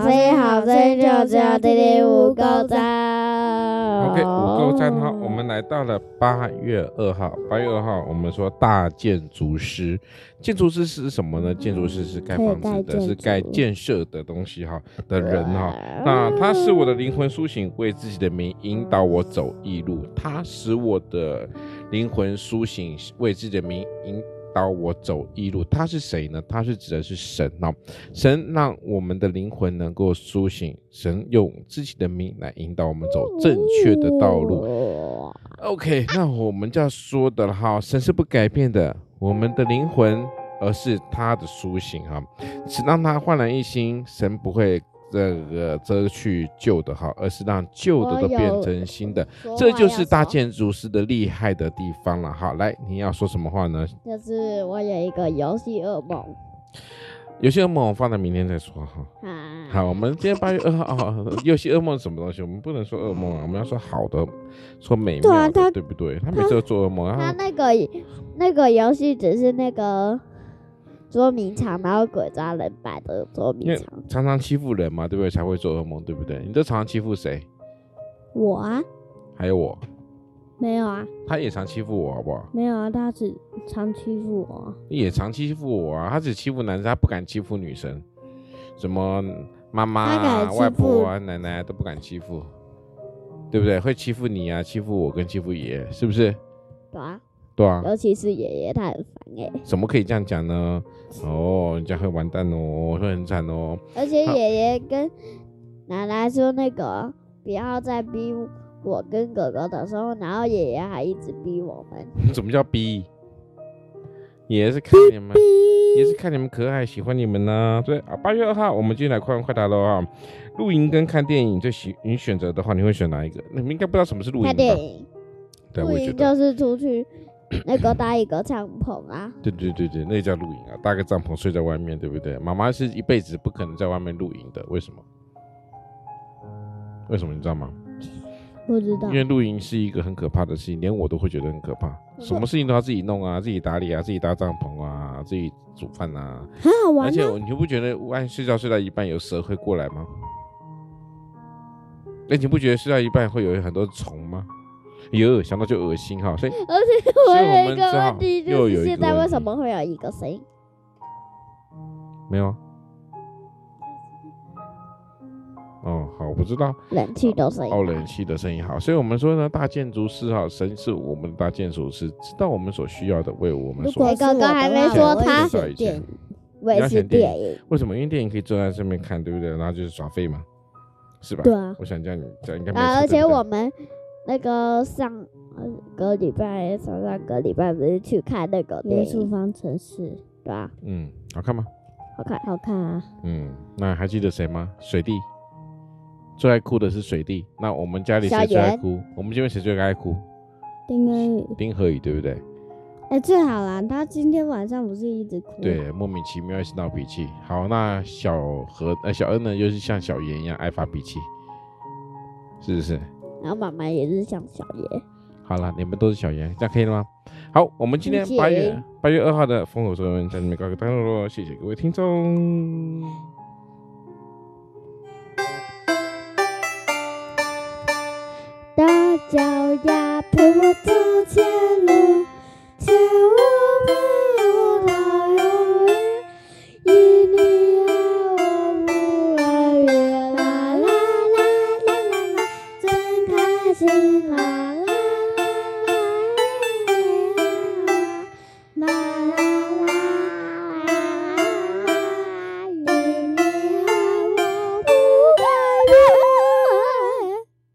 听听好声音，好声音就只有听听五够赞。OK，五够赞哈，我们来到了八月二号。八月二号，我们说大建筑师，建筑师是什么呢？建筑师是盖房子的，是盖建设的东西哈的人哈。那他是我的灵魂苏醒，为自己的名引导我走义路。他使我的灵魂苏醒，为自己的名引。导我走一路，他是谁呢？他是指的是神哦，神让我们的灵魂能够苏醒，神用自己的名来引导我们走正确的道路。OK，那我们就要说的了哈，神是不改变的，我们的灵魂，而是他的苏醒哈，只让他焕然一新，神不会。这个遮去旧的哈，而是让旧的都变成新的，这就是大建筑师的厉害的地方了。好，来，你要说什么话呢？就是我有一个游戏噩梦，游戏噩梦我放在明天再说哈。好，我们今天八月二号，游戏噩梦是什么东西？我们不能说噩梦啊，我们要说好的，说美妙的，对，啊、对不对？他每次都做噩梦，他那个那个游戏只是那个。捉迷藏，然后鬼抓人摆的捉迷藏，常常欺负人嘛，对不对？才会做噩梦，对不对？你都常常欺负谁？我啊，还有我，没有啊。他也常欺负我，好不好？没有啊，他只常欺负我。也常欺负我啊，他只欺负男生，他不敢欺负女生。什么妈妈啊、外婆啊、奶奶都不敢欺负，对不对？会欺负你啊，欺负我跟欺负爷爷，是不是？对啊。对啊，尤其是爷爷，他很烦哎。怎么可以这样讲呢？哦，人家会完蛋哦，会很惨哦。而且爷爷跟奶奶说那个不要再逼我跟哥哥的时候，然后爷爷还一直逼我们。怎么叫逼？爷爷是看你们，也是看你们可爱，喜欢你们呢。对啊，八月二号，我们今天来快问快答喽啊！露营跟看电影，最喜你选择的话，你会选哪一个？你们应该不知道什么是露营吧？看电影。对，露营就是出去。那个搭一个帐篷啊，对对对对，那叫露营啊，搭个帐篷睡在外面，对不对？妈妈是一辈子不可能在外面露营的，为什么？为什么你知道吗？不知道。因为露营是一个很可怕的事情，连我都会觉得很可怕。什么事情都要自己弄啊，自己打理啊，自己搭帐篷啊，自己煮饭啊，很好玩。而且你不觉得万一睡觉睡到一半有蛇会过来吗？那，你不觉得睡到一半会有很多虫吗？哟，想到就恶心哈，所以而且我有一个问题，就是现在为什么会有一个声音？没有。哦，好，我不知道。冷气的声音。哦，冷气的声音好，所以我们说呢，大建筑师哈，神是我们的大建筑师，知道我们所需要的，为我们所。哥哥还没说他选电影，我也是电影。为什么？因为电影可以坐在上面看，对不对？然后就是耍废嘛，是吧？对啊。我想这样，这样应该没。而且我们。那个上个礼拜，上上个礼拜不是去看那个《元素方程式》，对吧？嗯，好看吗？好看，好看啊。嗯，那还记得谁吗？水弟，最爱哭的是水弟。那我们家里谁最爱哭？我们这边谁最爱哭？丁恩宇。丁和宇，对不对？哎、欸，最好啦！他今天晚上不是一直哭？对，莫名其妙一直闹脾气。好，那小何呃小恩呢，又是像小严一样爱发脾气，是不是？然后妈妈也是像小爷。好了，你们都是小爷，这样可以了吗？好，我们今天八月八月二号的风火周文在这边告个段落，谢谢各位听众。大脚丫陪我走前路。